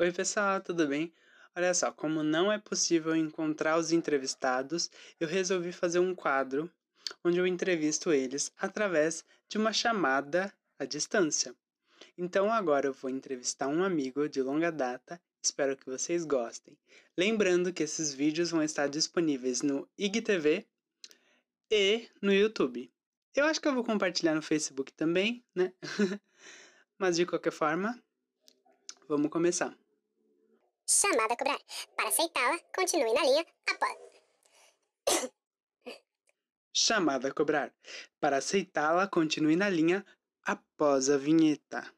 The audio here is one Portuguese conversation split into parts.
Oi, pessoal, tudo bem? Olha só, como não é possível encontrar os entrevistados, eu resolvi fazer um quadro onde eu entrevisto eles através de uma chamada à distância. Então agora eu vou entrevistar um amigo de longa data, espero que vocês gostem. Lembrando que esses vídeos vão estar disponíveis no IGTV e no YouTube. Eu acho que eu vou compartilhar no Facebook também, né? Mas de qualquer forma, vamos começar. Chamada a cobrar. Para aceitá-la, continue na linha após. Chamada a cobrar. Para aceitá-la, continue na linha após a vinheta.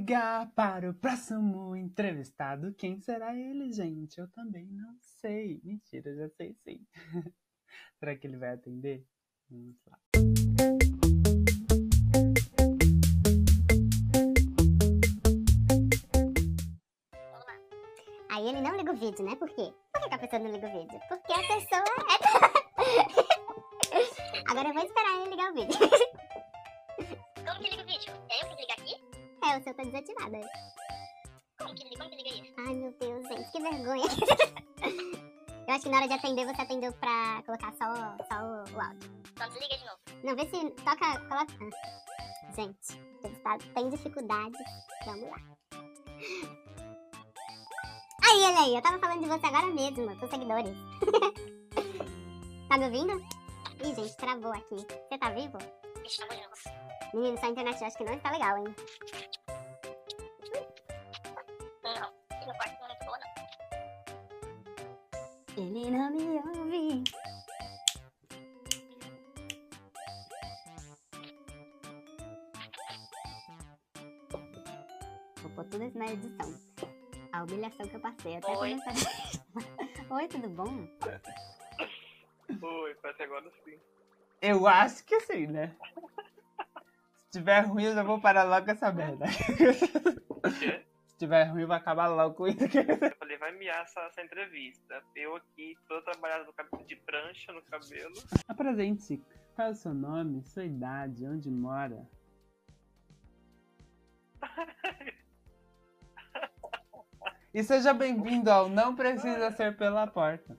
Ligar para o próximo entrevistado. Quem será ele, gente? Eu também não sei. Mentira, já sei sim. Será que ele vai atender? Vamos lá. Aí ele não liga o vídeo, né? Por quê? Por que, a pessoa não liga o vídeo? Porque a pessoa é. Agora eu vou esperar ele ligar o vídeo. Como que liga o vídeo? É eu que ligar aqui? É, o seu tá desativado. Como que, como que liga isso? Ai, meu Deus, gente, que vergonha. Eu acho que na hora de atender, você atendeu pra colocar só, só o, o áudio. Então desliga de novo. Não, vê se toca, coloca... Ah. Gente, o entrevistado tem dificuldades. Vamos lá. Aí, ele aí, eu tava falando de você agora mesmo, com seguidores. tá me ouvindo? Ih, gente, travou aqui. Você tá vivo? Ixi, tá bom de novo. Menino, sua internet eu acho que não está legal, hein? Não, aqui no quarto não é muito boa, não. Ele não me ouve. Vou pôr tudo isso na edição. A humilhação que eu passei até Oi. começar. Oi, tudo bom? Oi, até agora sim. Eu acho que sim, né? Se tiver ruim, eu já vou parar logo com essa merda. quê? Se tiver ruim, vai acabar logo com isso. Eu falei, vai miar essa, essa entrevista. Eu aqui, toda trabalhada no cabelo de prancha no cabelo. Apresente-se. Qual é o seu nome, sua idade, onde mora? E seja bem-vindo ao Não Precisa Ser Pela Porta.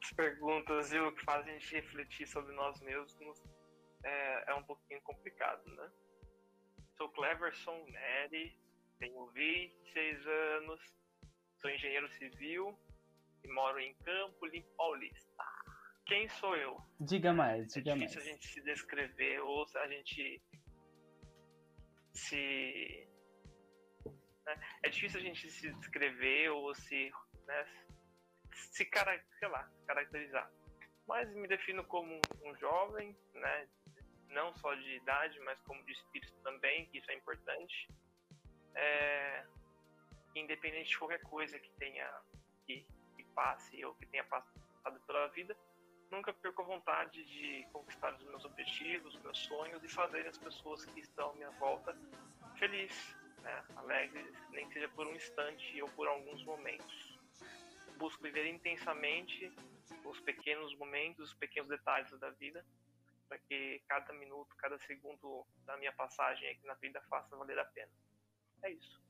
As perguntas viu, que fazem a gente refletir sobre nós mesmos é, é um pouquinho complicado, né? Sou Cleverson Neri, tenho 26 anos, sou engenheiro civil e moro em Campo Limpo Paulista. Quem sou eu? Diga mais, É diga mais. difícil a gente se descrever ou a gente se. né? É difícil a gente se descrever ou se. Né, se cara, sei lá, caracterizar. Mas me defino como um jovem, né? Não só de idade, mas como de espírito também, que isso é importante. É, independente de qualquer coisa que tenha que, que passe ou que tenha passado pela vida, nunca perco a vontade de conquistar os meus objetivos, meus sonhos e fazer as pessoas que estão à minha volta felizes, né? alegres, nem que seja por um instante ou por alguns momentos. Busco viver intensamente os pequenos momentos, os pequenos detalhes da vida, para que cada minuto, cada segundo da minha passagem aqui na vida faça valer a pena. É isso.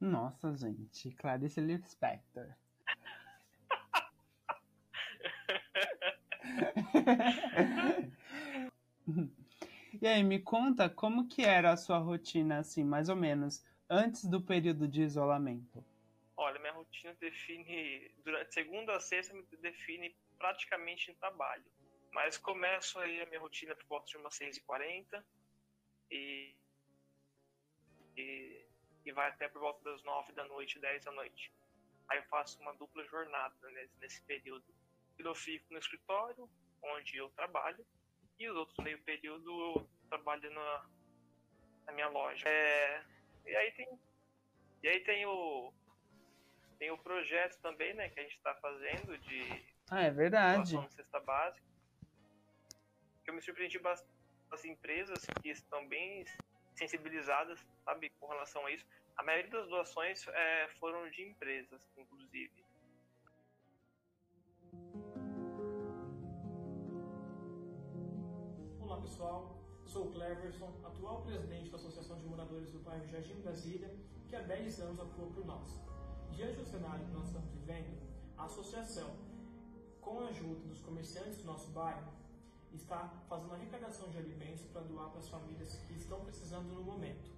Nossa, gente. Clarice Lispector. e aí, me conta como que era a sua rotina, assim, mais ou menos, antes do período de isolamento. Olha, minha rotina define, durante segunda a sexta, me define praticamente em trabalho. Mas começo aí a minha rotina por volta de umas 6h40 e, e, e vai até por volta das 9 da noite, 10 da noite. Aí eu faço uma dupla jornada nesse, nesse período. Eu fico no escritório, onde eu trabalho, e os outros meio período eu trabalho na, na minha loja. É, e aí tem, e aí tem o, tem o projeto também, né, que a gente está fazendo de Ah, é verdade. cesta básica. Eu me surpreendi bastante as empresas que estão bem sensibilizadas, sabe, com relação a isso. A maioria das doações é, foram de empresas, inclusive. Olá pessoal, sou o Cleverson, atual presidente da Associação de Moradores do Bairro Jardim Brasília, que há 10 anos atua por nós. Diante do cenário que nós estamos vivendo, a associação, com a ajuda dos comerciantes do nosso bairro, está fazendo arrecadação de alimentos para doar para as famílias que estão precisando no momento.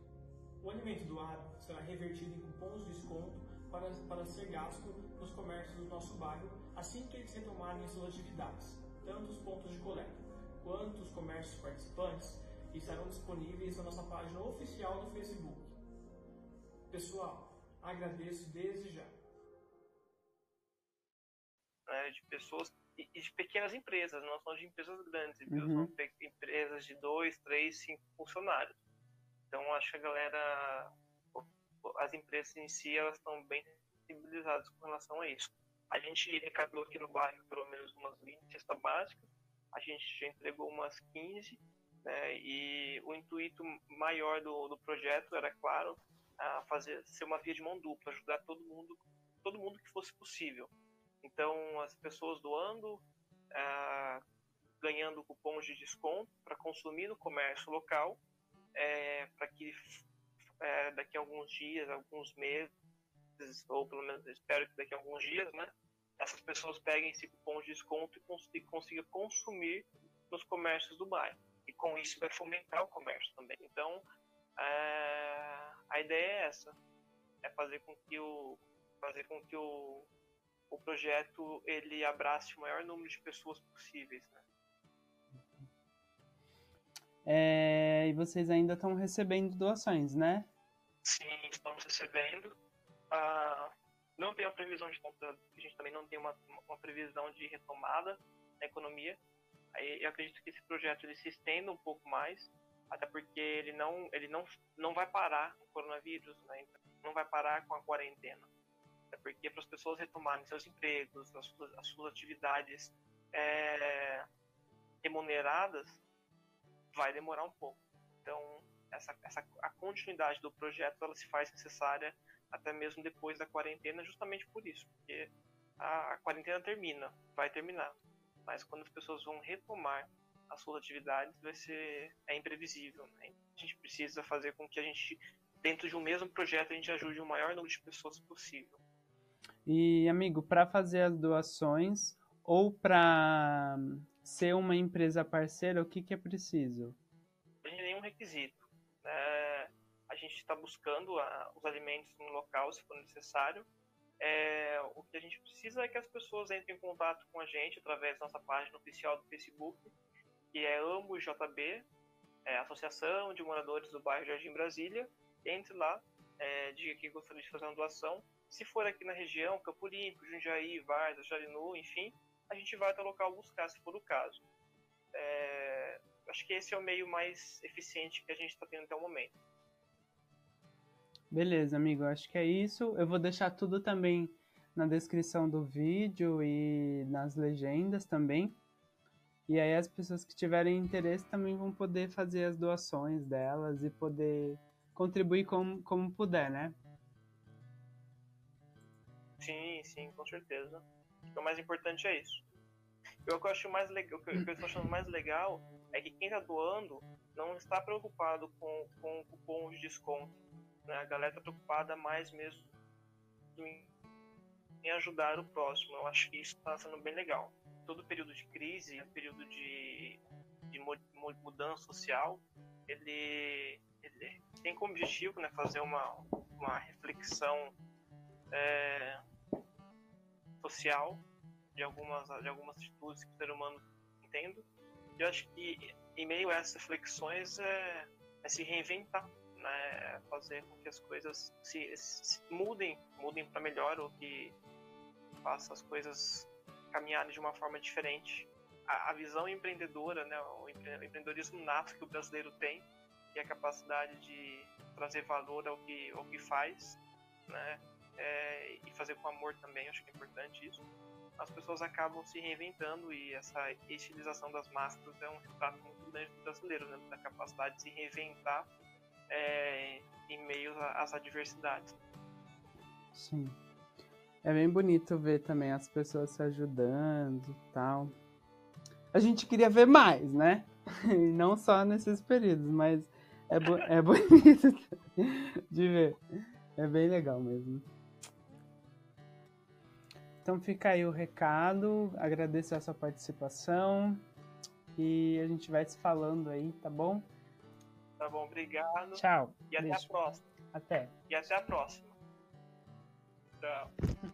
O alimento doado será revertido em cupons de desconto para, para ser gasto nos comércios do nosso bairro assim que eles retomarem suas atividades, tanto os pontos de coleta quanto os comércios participantes estarão disponíveis na nossa página oficial do Facebook. Pessoal, agradeço desde já. É, de pessoas de pequenas empresas, não são de empresas grandes, Uhum. são empresas de dois, três, cinco funcionários. Então acho que a galera, as empresas em si, elas estão bem sensibilizadas com relação a isso. A gente arrecadou aqui no bairro pelo menos umas 20 cestas básicas, a gente já entregou umas 15, né, e o intuito maior do, do projeto era, claro, a fazer ser uma via de mão dupla, ajudar todo mundo, todo mundo que fosse possível. Então, as pessoas doando, ah, ganhando cupons de desconto para consumir no comércio local, é, para que é, daqui a alguns dias, alguns meses, ou pelo menos espero que daqui a alguns dias, né, essas pessoas peguem esse cupom de desconto e, cons e consigam consumir nos comércios do bairro. E com isso vai fomentar o comércio também. Então, é, a ideia é essa, é fazer com que o fazer com que o, o projeto ele abrace o maior número de pessoas possíveis. Né? É, e vocês ainda estão recebendo doações, né? Sim, estamos recebendo. Ah, não tem uma previsão de a gente também não tem uma, uma previsão de retomada da economia. Aí eu acredito que esse projeto ele se estenda um pouco mais, até porque ele não ele não não vai parar com o coronavírus, né? Então, não vai parar com a quarentena. Até porque para as pessoas retomarem seus empregos, as suas, as suas atividades é, remuneradas, vai demorar um pouco. Então, essa, essa, a continuidade do projeto ela se faz necessária até mesmo depois da quarentena, justamente por isso, porque a, a quarentena termina, vai terminar, mas quando as pessoas vão retomar as suas atividades, vai ser é imprevisível. Né? A gente precisa fazer com que a gente, dentro de um mesmo projeto, a gente ajude o maior número de pessoas possível. E, amigo, para fazer as doações ou para ser uma empresa parceira, o que, que é preciso? Não tem nenhum requisito. É, a gente está buscando a, os alimentos no local, se for necessário. É, o que a gente precisa é que as pessoas entrem em contato com a gente através da nossa página oficial do Facebook, que é AMOJB, é, Associação de Moradores do Bairro Jardim Brasília. Entre lá, é, diga que gostaria de fazer uma doação. Se for aqui na região, Campo Limpo, Jundiaí, Vargas, Jarinu, enfim, a gente vai até o local buscar, se for o caso. É, acho que esse é o meio mais eficiente que a gente está tendo até o momento. Beleza, amigo, acho que é isso. Eu vou deixar tudo também na descrição do vídeo e nas legendas também. E aí as pessoas que tiverem interesse também vão poder fazer as doações delas e poder contribuir como, como puder, né? Sim, sim, com certeza. O mais importante é isso. O que eu acho mais legal, o que eu estou achando mais legal é que quem está doando não está preocupado com, com o cupom de desconto. Né? A galera está preocupada mais mesmo em, em ajudar o próximo. Eu acho que isso está sendo bem legal. Todo período de crise, período de, de mudança social, ele, ele tem como objetivo né, fazer uma, uma reflexão é, social de algumas, de algumas atitudes que o ser humano entende. Eu acho que em meio a essas reflexões é, é se reinventar, né? É fazer com que as coisas se, se mudem, mudem para melhor ou que faça as coisas caminharem de uma forma diferente. A, a visão empreendedora, né? o empreendedorismo nato que o brasileiro tem e a capacidade de trazer valor ao que, ao que faz, né? É, e fazer com amor também, acho que é importante isso as pessoas acabam se reinventando e essa estilização das máscaras é um retrato muito grande do brasileiro, né? da capacidade de se reinventar é, em meio às adversidades. Sim. É bem bonito ver também as pessoas se ajudando e tal. A gente queria ver mais, né? Não só nesses períodos, mas é, bo- é bonito de ver. É bem legal mesmo. Então fica aí o recado. Agradeço a sua participação. E a gente vai se falando aí, tá bom? Tá bom? Obrigado. Tchau. E até Beijo. a próxima. Até. E até a próxima. Tchau.